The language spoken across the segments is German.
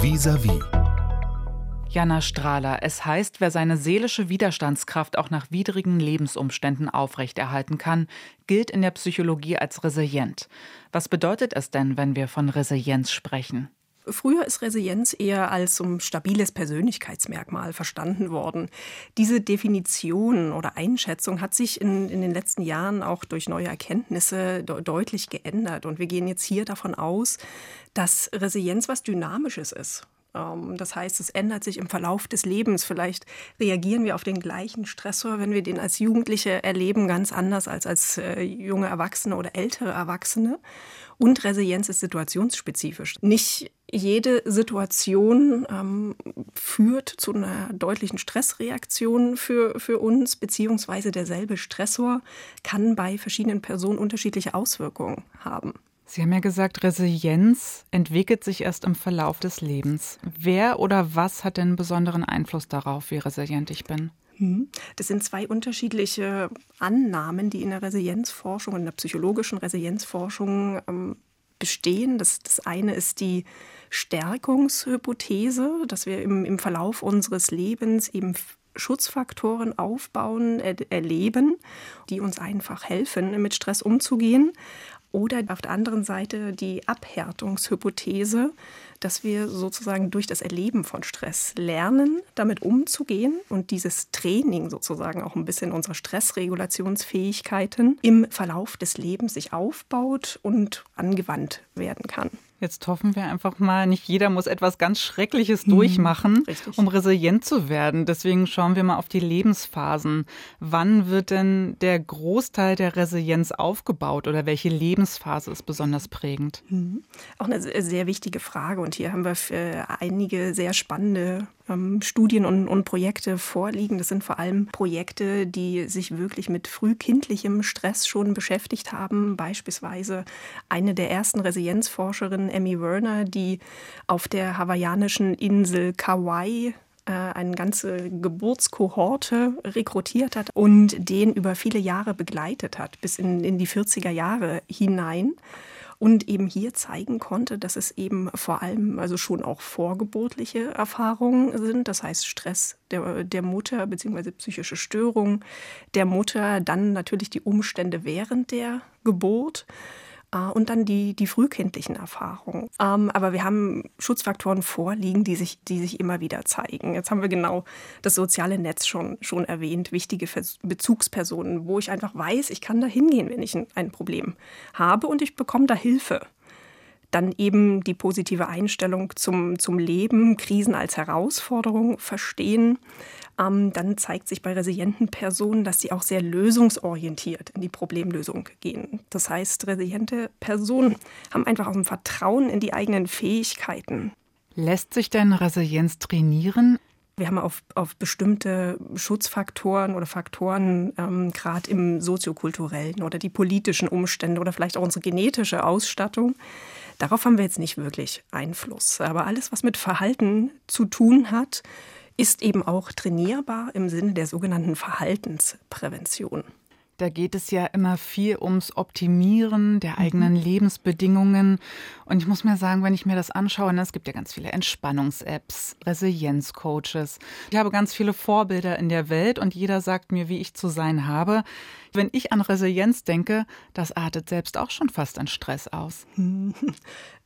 Vis-à-vis. Jana Strahler, es heißt, wer seine seelische Widerstandskraft auch nach widrigen Lebensumständen aufrechterhalten kann, gilt in der Psychologie als resilient. Was bedeutet es denn, wenn wir von Resilienz sprechen? Früher ist Resilienz eher als um stabiles Persönlichkeitsmerkmal verstanden worden. Diese Definition oder Einschätzung hat sich in, in den letzten Jahren auch durch neue Erkenntnisse de deutlich geändert. Und wir gehen jetzt hier davon aus, dass Resilienz was Dynamisches ist. Ähm, das heißt, es ändert sich im Verlauf des Lebens. Vielleicht reagieren wir auf den gleichen Stressor, wenn wir den als Jugendliche erleben, ganz anders als als äh, junge Erwachsene oder ältere Erwachsene. Und Resilienz ist situationsspezifisch. Nicht jede Situation ähm, führt zu einer deutlichen Stressreaktion für, für uns, beziehungsweise derselbe Stressor kann bei verschiedenen Personen unterschiedliche Auswirkungen haben. Sie haben ja gesagt, Resilienz entwickelt sich erst im Verlauf des Lebens. Wer oder was hat denn besonderen Einfluss darauf, wie resilient ich bin? Hm. Das sind zwei unterschiedliche Annahmen, die in der Resilienzforschung, in der psychologischen Resilienzforschung ähm, bestehen. Das, das eine ist die Stärkungshypothese, dass wir im, im Verlauf unseres Lebens eben Schutzfaktoren aufbauen, er, erleben, die uns einfach helfen, mit Stress umzugehen. Oder auf der anderen Seite die Abhärtungshypothese, dass wir sozusagen durch das Erleben von Stress lernen, damit umzugehen und dieses Training sozusagen auch ein bisschen unserer Stressregulationsfähigkeiten im Verlauf des Lebens sich aufbaut und angewandt werden kann. Jetzt hoffen wir einfach mal, nicht jeder muss etwas ganz Schreckliches mhm, durchmachen, Richtig. um resilient zu werden. Deswegen schauen wir mal auf die Lebensphasen. Wann wird denn der Großteil der Resilienz aufgebaut oder welche Lebensphase ist besonders prägend? Mhm. Auch eine sehr wichtige Frage. Und hier haben wir einige sehr spannende ähm, Studien und, und Projekte vorliegen. Das sind vor allem Projekte, die sich wirklich mit frühkindlichem Stress schon beschäftigt haben. Beispielsweise eine der ersten Resilienzforscherinnen, Emmy Werner, die auf der hawaiianischen Insel Kauai äh, eine ganze Geburtskohorte rekrutiert hat und den über viele Jahre begleitet hat, bis in, in die 40er Jahre hinein und eben hier zeigen konnte, dass es eben vor allem also schon auch vorgeburtliche Erfahrungen sind, das heißt Stress der, der Mutter bzw. psychische Störungen der Mutter, dann natürlich die Umstände während der Geburt und dann die, die frühkindlichen Erfahrungen. Ähm, aber wir haben Schutzfaktoren vorliegen, die sich, die sich immer wieder zeigen. Jetzt haben wir genau das soziale Netz schon, schon erwähnt, wichtige Bezugspersonen, wo ich einfach weiß, ich kann da hingehen, wenn ich ein, ein Problem habe und ich bekomme da Hilfe. Dann eben die positive Einstellung zum, zum Leben, Krisen als Herausforderung verstehen. Ähm, dann zeigt sich bei resilienten Personen, dass sie auch sehr lösungsorientiert in die Problemlösung gehen. Das heißt, resiliente Personen haben einfach auch ein Vertrauen in die eigenen Fähigkeiten. Lässt sich denn Resilienz trainieren? Wir haben auf, auf bestimmte Schutzfaktoren oder Faktoren, ähm, gerade im soziokulturellen oder die politischen Umstände oder vielleicht auch unsere genetische Ausstattung, darauf haben wir jetzt nicht wirklich Einfluss. Aber alles, was mit Verhalten zu tun hat, ist eben auch trainierbar im Sinne der sogenannten Verhaltensprävention. Da geht es ja immer viel ums Optimieren der mhm. eigenen mhm. Lebensbedingungen. Und ich muss mir sagen, wenn ich mir das anschaue, ne, es gibt ja ganz viele Entspannungs-Apps, Resilienz-Coaches. Ich habe ganz viele Vorbilder in der Welt und jeder sagt mir, wie ich zu sein habe. Wenn ich an Resilienz denke, das artet selbst auch schon fast an Stress aus.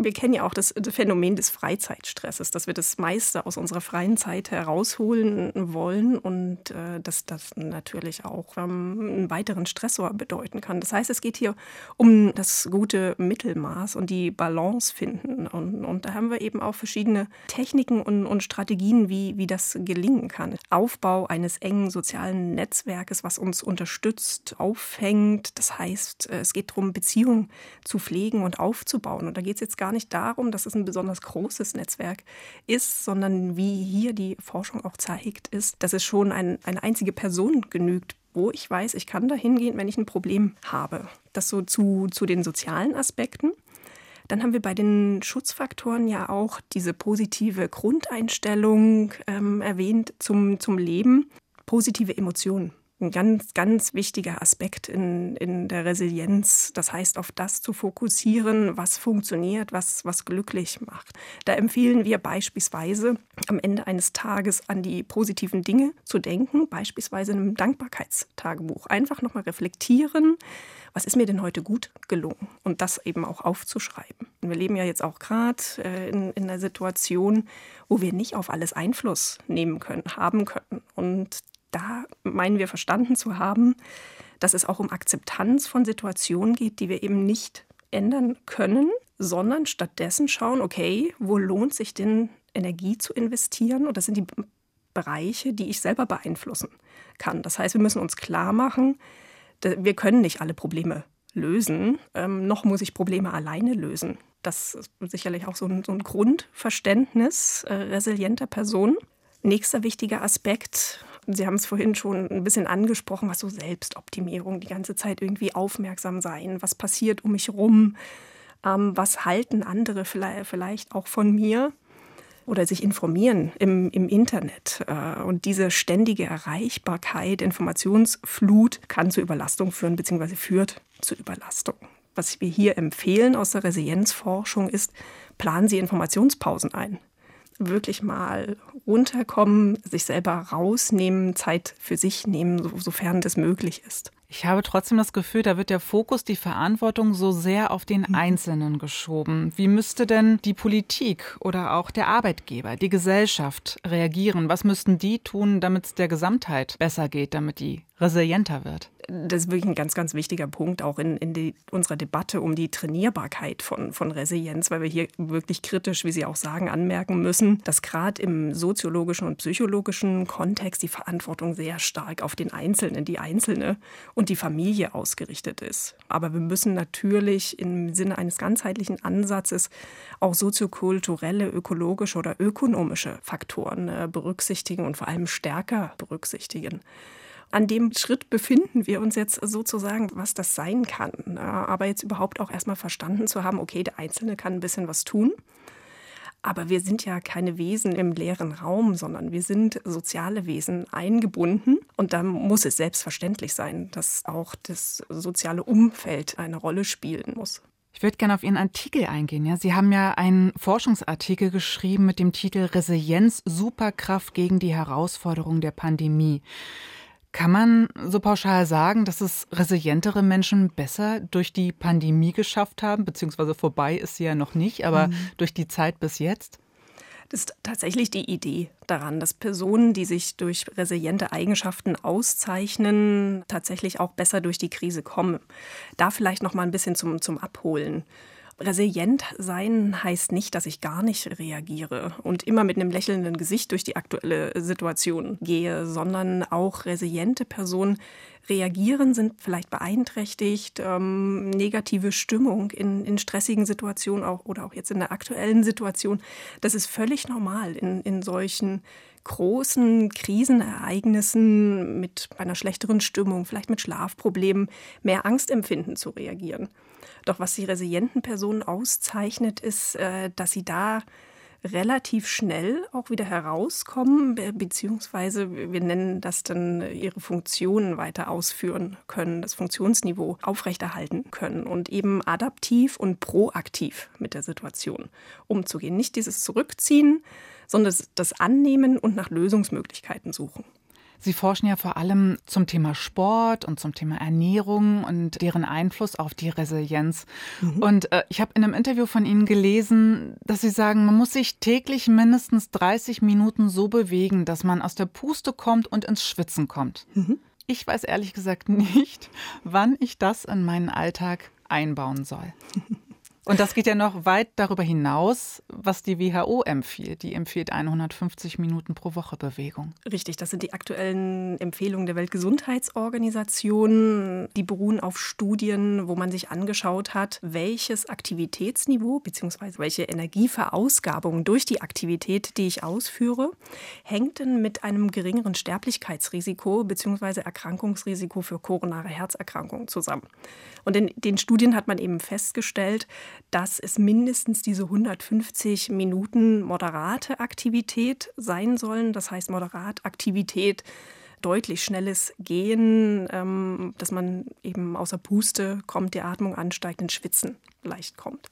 Wir kennen ja auch das Phänomen des Freizeitstresses, dass wir das meiste aus unserer freien Zeit herausholen wollen und äh, dass das natürlich auch ähm, einen weiteren Stressor bedeuten kann. Das heißt, es geht hier um das gute Mittelmaß und die Balance finden. Und, und da haben wir eben auch verschiedene Techniken und, und Strategien, wie, wie das gelingen kann. Aufbau eines engen sozialen Netzwerkes, was uns unterstützt, aufhängt. Das heißt, äh, es geht darum, Beziehungen zu pflegen und aufzubauen. Und da geht es jetzt gar nicht darum, dass es ein besonders großes Netzwerk ist, sondern wie hier die Forschung auch zeigt, ist, dass es schon ein, eine einzige Person genügt, wo ich weiß, ich kann da hingehen, wenn ich ein Problem habe. Das so zu, zu den sozialen Aspekten. Dann haben wir bei den Schutzfaktoren ja auch diese positive Grundeinstellung ähm, erwähnt zum, zum Leben. Positive Emotionen ein ganz, ganz wichtiger Aspekt in, in der Resilienz. Das heißt, auf das zu fokussieren, was funktioniert, was, was glücklich macht. Da empfehlen wir beispielsweise am Ende eines Tages an die positiven Dinge zu denken, beispielsweise in einem Dankbarkeitstagebuch. Einfach nochmal reflektieren, was ist mir denn heute gut gelungen und das eben auch aufzuschreiben. Wir leben ja jetzt auch gerade äh, in, in einer Situation, wo wir nicht auf alles Einfluss nehmen können, haben können. Und da meinen wir verstanden zu haben, dass es auch um Akzeptanz von Situationen geht, die wir eben nicht ändern können, sondern stattdessen schauen, okay, wo lohnt sich denn Energie zu investieren? Und das sind die Bereiche, die ich selber beeinflussen kann. Das heißt, wir müssen uns klar machen, wir können nicht alle Probleme lösen, ähm, noch muss ich Probleme alleine lösen. Das ist sicherlich auch so ein, so ein Grundverständnis äh, resilienter Personen. Nächster wichtiger Aspekt, Sie haben es vorhin schon ein bisschen angesprochen, was so Selbstoptimierung, die ganze Zeit irgendwie aufmerksam sein, was passiert um mich rum, ähm, was halten andere vielleicht, auch von mir oder sich informieren im, im Internet. Äh, und diese ständige Erreichbarkeit, Informationsflut kann zu Überlastung führen, beziehungsweise führt zu Überlastung. Was wir hier empfehlen aus der Resilienzforschung ist, planen Sie Informationspausen ein wirklich mal runterkommen, sich selber rausnehmen, Zeit für sich nehmen, sofern das möglich ist. Ich habe trotzdem das Gefühl, da wird der Fokus, die Verantwortung so sehr auf den mhm. Einzelnen geschoben. Wie müsste denn die Politik oder auch der Arbeitgeber, die Gesellschaft reagieren? Was müssten die tun, damit es der Gesamtheit besser geht, damit die resilienter wird? Das ist wirklich ein ganz, ganz wichtiger Punkt auch in, in die, unserer Debatte um die Trainierbarkeit von, von Resilienz, weil wir hier wirklich kritisch, wie Sie auch sagen, anmerken müssen, dass gerade im soziologischen und psychologischen Kontext die Verantwortung sehr stark auf den Einzelnen, die Einzelne und die Familie ausgerichtet ist. Aber wir müssen natürlich im Sinne eines ganzheitlichen Ansatzes auch soziokulturelle, ökologische oder ökonomische Faktoren äh, berücksichtigen und vor allem stärker berücksichtigen. An dem Schritt befinden wir uns jetzt sozusagen, was das sein kann. Aber jetzt überhaupt auch erstmal verstanden zu haben, okay, der Einzelne kann ein bisschen was tun. Aber wir sind ja keine Wesen im leeren Raum, sondern wir sind soziale Wesen eingebunden. Und da muss es selbstverständlich sein, dass auch das soziale Umfeld eine Rolle spielen muss. Ich würde gerne auf Ihren Artikel eingehen. Ja? Sie haben ja einen Forschungsartikel geschrieben mit dem Titel Resilienz, Superkraft gegen die Herausforderungen der Pandemie. Kann man so pauschal sagen, dass es resilientere Menschen besser durch die Pandemie geschafft haben, beziehungsweise vorbei ist sie ja noch nicht, aber mhm. durch die Zeit bis jetzt? Das ist tatsächlich die Idee daran, dass Personen, die sich durch resiliente Eigenschaften auszeichnen, tatsächlich auch besser durch die Krise kommen. Da vielleicht noch mal ein bisschen zum, zum Abholen. Resilient sein heißt nicht, dass ich gar nicht reagiere und immer mit einem lächelnden Gesicht durch die aktuelle Situation gehe, sondern auch resiliente Personen reagieren, sind vielleicht beeinträchtigt, ähm, negative Stimmung in, in stressigen Situationen auch oder auch jetzt in der aktuellen Situation. Das ist völlig normal in, in solchen großen Krisenereignissen mit einer schlechteren Stimmung, vielleicht mit Schlafproblemen, mehr Angstempfinden zu reagieren. Doch was die resilienten Personen auszeichnet, ist, äh, dass sie da relativ schnell auch wieder herauskommen, beziehungsweise wir nennen das dann ihre Funktionen weiter ausführen können, das Funktionsniveau aufrechterhalten können und eben adaptiv und proaktiv mit der Situation umzugehen. Nicht dieses Zurückziehen, sondern das Annehmen und nach Lösungsmöglichkeiten suchen. Sie forschen ja vor allem zum Thema Sport und zum Thema Ernährung und deren Einfluss auf die Resilienz. Mhm. Und äh, ich habe in einem Interview von Ihnen gelesen, dass Sie sagen, man muss sich täglich mindestens 30 Minuten so bewegen, dass man aus der Puste kommt und ins Schwitzen kommt. Mhm. Ich weiß ehrlich gesagt nicht, wann ich das in meinen Alltag einbauen soll. Und das geht ja noch weit darüber hinaus, was die WHO empfiehlt. Die empfiehlt 150 Minuten pro Woche Bewegung. Richtig, das sind die aktuellen Empfehlungen der Weltgesundheitsorganisation. Die beruhen auf Studien, wo man sich angeschaut hat, welches Aktivitätsniveau bzw. welche Energieverausgabung durch die Aktivität, die ich ausführe, hängt denn mit einem geringeren Sterblichkeitsrisiko bzw. Erkrankungsrisiko für koronare Herzerkrankungen zusammen. Und in den Studien hat man eben festgestellt, dass es mindestens diese 150 Minuten moderate Aktivität sein sollen. Das heißt moderat Aktivität deutlich schnelles Gehen, ähm, dass man eben außer Puste kommt, die Atmung ansteigt, ins Schwitzen leicht kommt.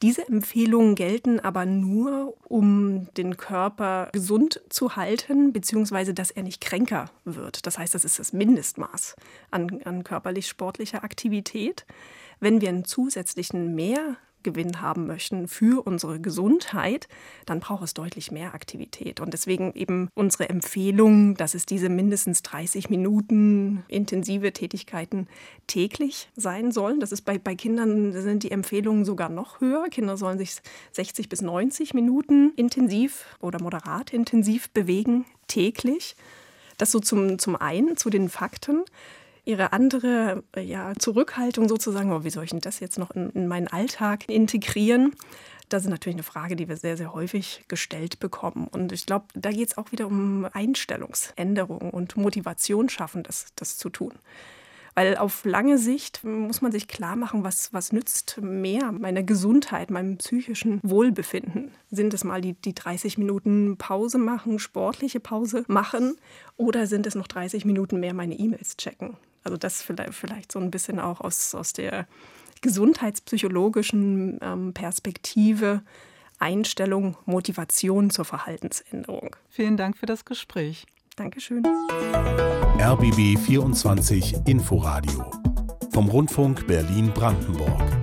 Diese Empfehlungen gelten aber nur, um den Körper gesund zu halten, beziehungsweise dass er nicht kränker wird. Das heißt, das ist das Mindestmaß an, an körperlich-sportlicher Aktivität. Wenn wir einen zusätzlichen mehr Gewinn haben möchten für unsere Gesundheit, dann braucht es deutlich mehr Aktivität. Und deswegen eben unsere Empfehlung, dass es diese mindestens 30 Minuten intensive Tätigkeiten täglich sein sollen. Das ist bei, bei Kindern sind die Empfehlungen sogar noch höher. Kinder sollen sich 60 bis 90 Minuten intensiv oder moderat intensiv bewegen täglich. Das so zum, zum einen zu den Fakten ihre andere äh, ja, Zurückhaltung sozusagen, oh, wie soll ich denn das jetzt noch in, in meinen Alltag integrieren? Das ist natürlich eine Frage, die wir sehr, sehr häufig gestellt bekommen. Und ich glaube, da geht es auch wieder um Einstellungsänderungen und Motivation schaffen, das, das zu tun. Weil auf lange Sicht muss man sich klar machen, was, was nützt mehr meiner Gesundheit, meinem psychischen Wohlbefinden. Sind es mal die, die 30 Minuten Pause machen, sportliche Pause machen oder sind es noch 30 Minuten mehr meine E-Mails checken? Also das vielleicht, vielleicht so ein bisschen auch aus, aus der gesundheitspsychologischen ähm, Perspektive Einstellung, Motivation zur Verhaltensänderung. Vielen Dank für das Gespräch. Dankeschön. RBB 24 Inforadio vom Rundfunk Berlin-Brandenburg.